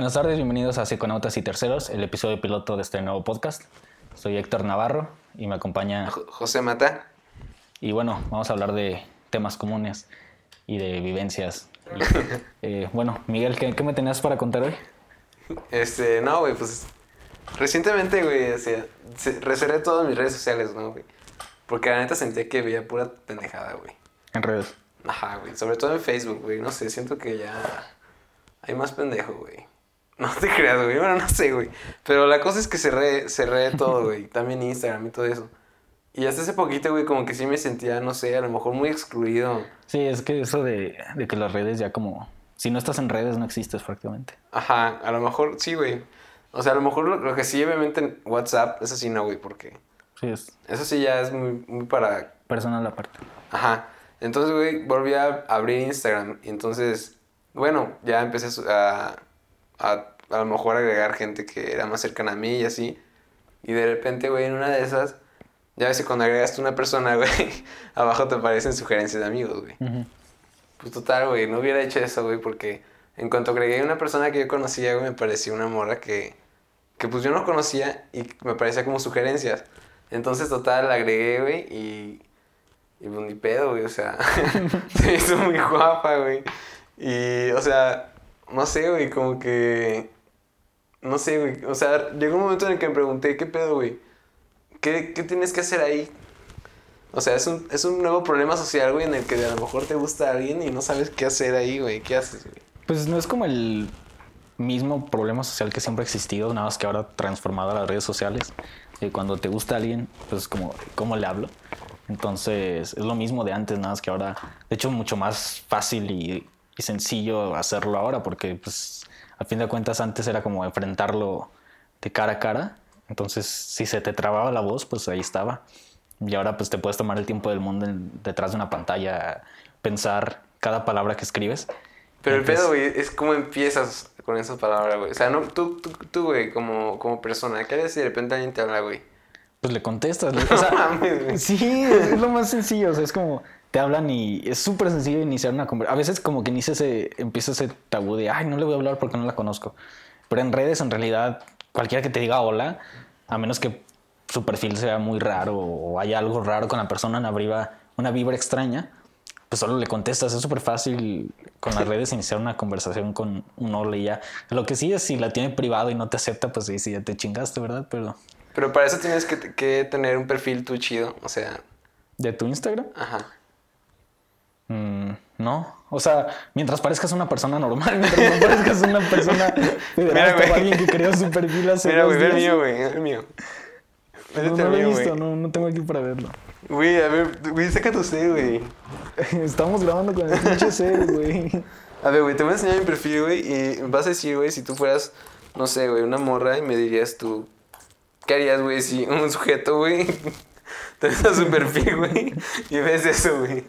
Buenas tardes, bienvenidos a Psiconautas y Terceros, el episodio piloto de este nuevo podcast. Soy Héctor Navarro y me acompaña... Jo- José Mata. Y bueno, vamos a hablar de temas comunes y de vivencias. Y, eh, bueno, Miguel, ¿qué, qué me tenías para contar hoy? Este, no, güey, pues recientemente, güey, o sea, reservé todas mis redes sociales, ¿no, güey? Porque la neta sentía que veía pura pendejada, güey. En redes. Ajá, güey, sobre todo en Facebook, güey, no sé, siento que ya hay más pendejo, güey. No te creas, güey, bueno, no sé, güey. Pero la cosa es que cerré, cerré todo, güey, también Instagram y todo eso. Y hasta hace poquito, güey, como que sí me sentía, no sé, a lo mejor muy excluido. Sí, es que eso de, de que las redes ya como... Si no estás en redes no existes prácticamente. Ajá, a lo mejor, sí, güey. O sea, a lo mejor lo, lo que sí, obviamente, en WhatsApp, eso sí no, güey, porque Sí, es eso sí ya es muy, muy para... personal aparte. Ajá. Entonces, güey, volví a abrir Instagram. Y entonces, bueno, ya empecé a, a, a, lo mejor agregar gente que era más cercana a mí y así. Y de repente, güey, en una de esas, ya ves que cuando agregaste una persona, güey, abajo te aparecen sugerencias de amigos, güey. Ujú. Pues total, güey, no hubiera hecho eso, güey, porque en cuanto agregué una persona que yo conocía, güey, me pareció una morra que, que pues yo no conocía y me parecía como sugerencias. Entonces, total, la agregué, güey, y, y pues ni pedo, güey, o sea, se me hizo muy guapa, güey. Y, o sea, no sé, güey, como que, no sé, güey, o sea, llegó un momento en el que me pregunté, ¿qué pedo, güey? ¿Qué, qué tienes que hacer ahí? O sea, es un, es un nuevo problema social, güey, en el que a lo mejor te gusta alguien y no sabes qué hacer ahí, güey. ¿Qué haces, güey? Pues no es como el mismo problema social que siempre ha existido, nada más que ahora transformado a las redes sociales. Y cuando te gusta alguien, pues es como, ¿cómo le hablo? Entonces es lo mismo de antes, nada más que ahora, de hecho, mucho más fácil y, y sencillo hacerlo ahora, porque pues a fin de cuentas antes era como enfrentarlo de cara a cara. Entonces, si se te trababa la voz, pues ahí estaba. Y ahora pues te puedes tomar el tiempo del mundo en- detrás de una pantalla, pensar cada palabra que escribes. Pero el pedo, güey, es cómo empiezas con esas palabras, güey. O sea, no, tú, tú, tú, güey, como, como persona, ¿qué haces si de repente alguien te habla, güey? Pues le contestas. le- o sea, sí, es, es lo más sencillo. O sea, es como te hablan y es súper sencillo iniciar una conversación. A veces como que inicia ese, empieza ese tabú de, ay, no le voy a hablar porque no la conozco. Pero en redes, en realidad, cualquiera que te diga hola, a menos que su perfil sea muy raro o haya algo raro con la persona, una vibra, una vibra extraña, pues solo le contestas. Es súper fácil con las redes iniciar una conversación con un hola y ya. Lo que sí es si la tiene privado y no te acepta, pues sí, sí, ya te chingaste, ¿verdad? Pero Pero para eso tienes que, que tener un perfil tú chido, o sea, de tu Instagram. ajá. No, o sea, mientras parezcas una persona normal, mientras no parezcas una persona Mira, güey. alguien que creó su perfil hace Mira, güey, ve el mío, güey, ve el mío. No, no lo he mío, visto, no, no tengo aquí para verlo. Güey, a ver, güey, saca tu C, güey. Estamos grabando con el pinche cel, güey. A ver, güey, te voy a enseñar mi perfil, güey, y vas a decir, güey, si tú fueras, no sé, güey, una morra y me dirías tú, ¿qué harías, güey, si un sujeto, güey, te das su perfil, güey, y ves eso, güey?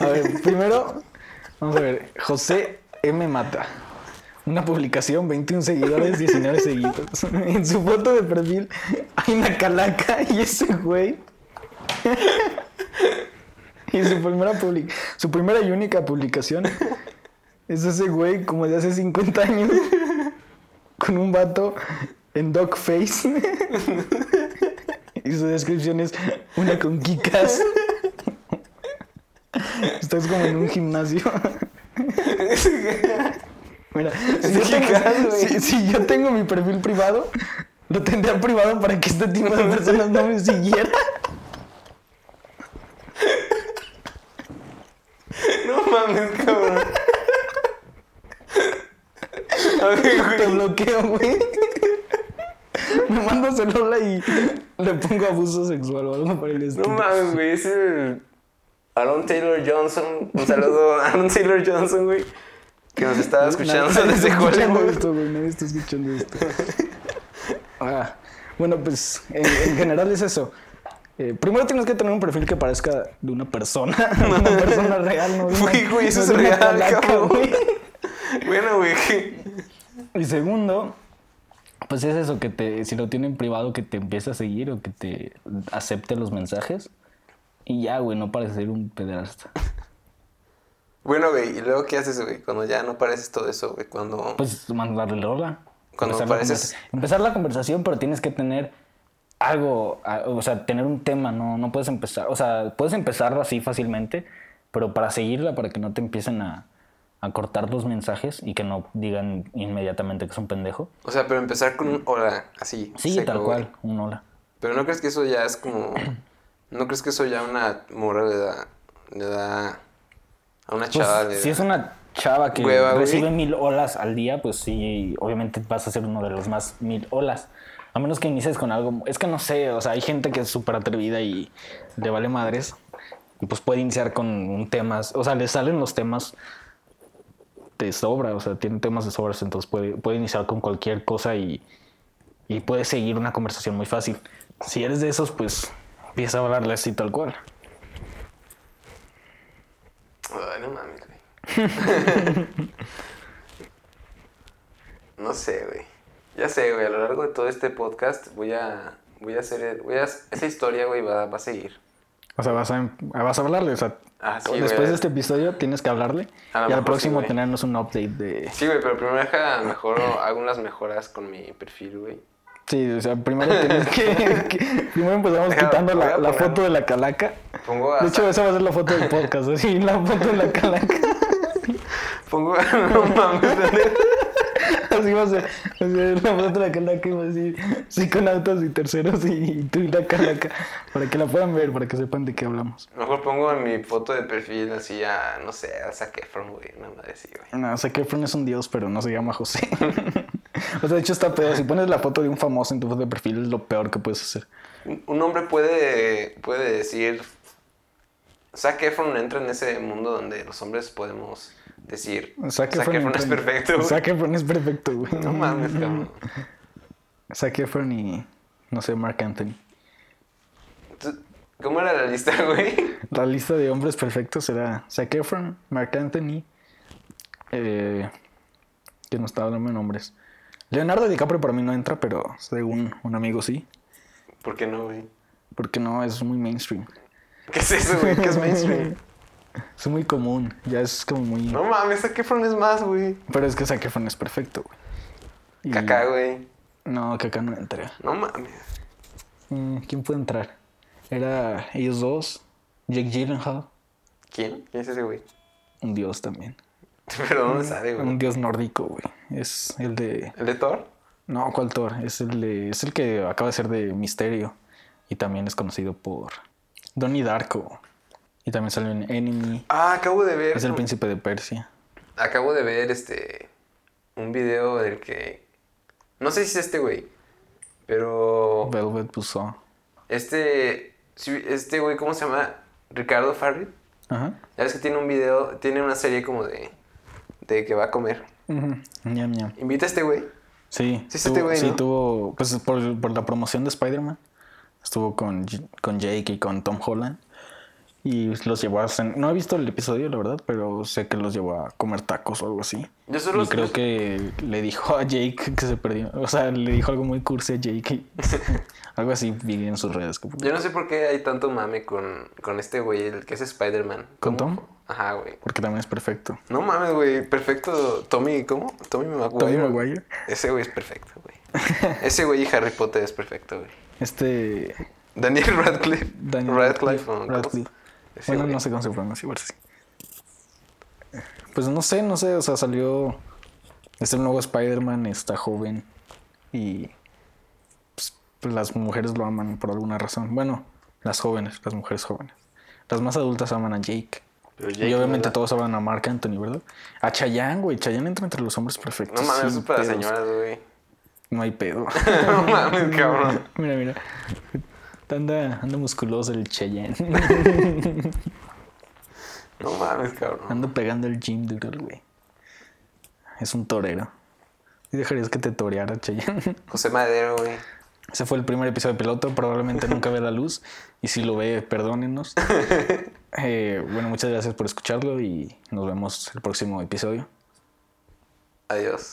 A ver, primero, vamos a ver, José M. Mata. Una publicación, 21 seguidores, 19 seguidores. En su foto de perfil hay una calaca y ese güey. Y su primera, public- su primera y única publicación es ese güey como de hace 50 años con un vato en dog face. Y su descripción es una con kikas. Estás como en un gimnasio. Mira, si yo, tengo, si- si yo tengo mi perfil privado, lo tendría privado para que este tipo de personas no me siguieran. No mames, cabrón. A ver, Te güey. bloqueo, güey. Me mandas el hola y le pongo abuso sexual o algo por el estilo. No mames, güey, es el Aaron Taylor Johnson. Un saludo a Aaron Taylor Johnson, güey, que nos estaba escuchando Nadie desde está escuchando esto, güey. Nadie está escuchando esto. Ah, bueno, pues en, en general es eso. Eh, primero tienes que tener un perfil que parezca de una persona, una persona real, no Güey, güey, eso no es real, cabrón. güey. Bueno, güey, Y segundo, pues es eso, que te, si lo tienen privado, que te empiece a seguir o que te acepte los mensajes. Y ya, güey, no parece ser un pederasta. Bueno, güey, ¿y luego qué haces, güey? Cuando ya no pareces todo eso, güey. Cuando... Pues mandarle hola. Cuando Empezar la pareces- conversa- Empezar la conversación, pero tienes que tener algo, o sea, tener un tema, no, no puedes empezar, o sea, puedes empezar así fácilmente, pero para seguirla, para que no te empiecen a, a cortar los mensajes y que no digan inmediatamente que es un pendejo. O sea, pero empezar con un hola, así. Sí, seco, tal güey. cual, un hola. Pero ¿no crees que eso ya es como... ¿No crees que eso ya una morra le da... Le da... A una Pues, chava le si es una chava que Hueva, güey. recibe mil olas al día, pues sí, obviamente vas a ser uno de los más mil olas. A menos que inicies con algo. Es que no sé, o sea, hay gente que es súper atrevida y le vale madres. Y pues puede iniciar con un tema. O sea, le salen los temas de sobra. O sea, tiene temas de sobras, entonces puede, puede iniciar con cualquier cosa y, y puede seguir una conversación muy fácil. Si eres de esos, pues empieza a hablarle así tal cual. Ay, no mames, güey. no sé, güey. Ya sé, güey. A lo largo de todo este podcast voy a... Voy a hacer... Voy a... Esa historia, güey, va, va a seguir. O sea, vas a, vas a hablarle. O sea, Ah, sí, después güey. de este episodio tienes que hablarle. Y al sí, próximo güey. tenernos un update de. Sí, güey, pero primero deja mejor hago unas mejoras con mi perfil, güey. Sí, o sea, primero tienes que. que- primero empezamos Deja- quitando la, la foto de la calaca. Pongo a... De hecho, esa va a ser la foto del podcast. Así, la foto de la calaca. Pongo... no mames, Así va a así, la foto de la calaca y va a decir psiconautas y terceros y, y tú y la calaca. Para que la puedan ver, para que sepan de qué hablamos. Mejor pongo en mi foto de perfil así a... No sé, a Zac Efron, güey. Una madre así, güey. No, Efron es un dios, pero no se llama José. o sea, de hecho está peor. Si pones la foto de un famoso en tu foto de perfil, es lo peor que puedes hacer. Un un hombre puede, puede decir... Zac Efron entra en ese mundo donde los hombres podemos decir... Zac Efron es perfecto. Zac Efron es perfecto, güey. No mames, cabrón. Zac Efron y, no sé, Mark Anthony. ¿Cómo era la lista, güey? La lista de hombres perfectos será Zac Efron, Mark Anthony, eh, que no está hablando de nombres. Leonardo DiCaprio para mí no entra, pero según un amigo sí, ¿Por qué no, güey? porque no es muy mainstream. ¿Qué es eso, güey? ¿Qué es mainstream? Es muy común, ya es como muy... No mames, Zac Efron es más, güey. Pero es que Zac Efron es perfecto, güey. Y- Caca, güey. No, Kaká no entra. No mames. Mm, ¿Quién puede entrar? Era ellos dos, Jake Gyllenhaal, ¿Quién? ¿Quién es ese, güey? un dios también. Pero ¿dónde sale, güey? Un dios nórdico, güey. Es el de... ¿El de Thor? No, ¿cuál Thor? Es el, de... es el que acaba de ser de Misterio. Y también es conocido por Donnie Darko. Y también salió en Enemy. Ah, acabo de ver. Es el príncipe de Persia. Acabo de ver este. Un video del que. No sé si es este, güey. Pero. Velvet Buzzsaw. Este. Este güey, ¿cómo se llama? Ricardo Farri. Ajá. Ya ves que tiene un video. Tiene una serie como de. De que va a comer. Ujú. Ñam, ñam. Invita a este güey. Sí, Sí, es este tuvo, güey, sí ¿no? tuvo, pues por, por la promoción de Spider-Man, estuvo con, con Jake y con Tom Holland y los llevó a, cen- no he visto el episodio, la verdad, pero sé que los llevó a comer tacos o algo así. Yo solo y creo que le dijo a Jake que se perdió, o sea, le dijo algo muy cursi a Jake, algo así vi en sus redes. Yo no sé por qué hay tanto mame con, con este güey, el que es Spider-Man. ¿Con. Tom? Ajá, güey. Porque también es perfecto. No mames, güey. Perfecto. Tommy, ¿cómo? Tommy Maguire. Tobey Maguire, Ese güey es perfecto, güey. Ese güey y Harry Potter es perfecto, güey. este Daniel Radcliffe. Radcliffe. Ese Bueno, güey. no sé cómo se pronuncia, igual sí. Pues no sé, no sé, o sea, salió. Es el nuevo Spider-Man, está joven. Y. Pues, las mujeres lo aman por alguna razón. Bueno, las jóvenes, las mujeres jóvenes. Las más adultas aman a Jake. Pero Jake y obviamente todos aman a Mark Anthony, ¿verdad? A Chayanne, güey. Chayanne entra entre los hombres perfectos. No mames, eso es para pedos. señoras, güey. No hay pedo. no mames, cabrón. mira, mira. Anda, anda musculoso el Chayanne. No mames, cabrón. Ando pegando el gym duro, güey. Es un torero. ¿Y dejarías que te toreara, Chayanne? José Madero, güey. Ese fue el primer episodio de piloto. Probablemente nunca vea la luz. Y si lo ve, perdónenos. Eh, bueno, muchas gracias por escucharlo y nos vemos el próximo episodio. Adiós.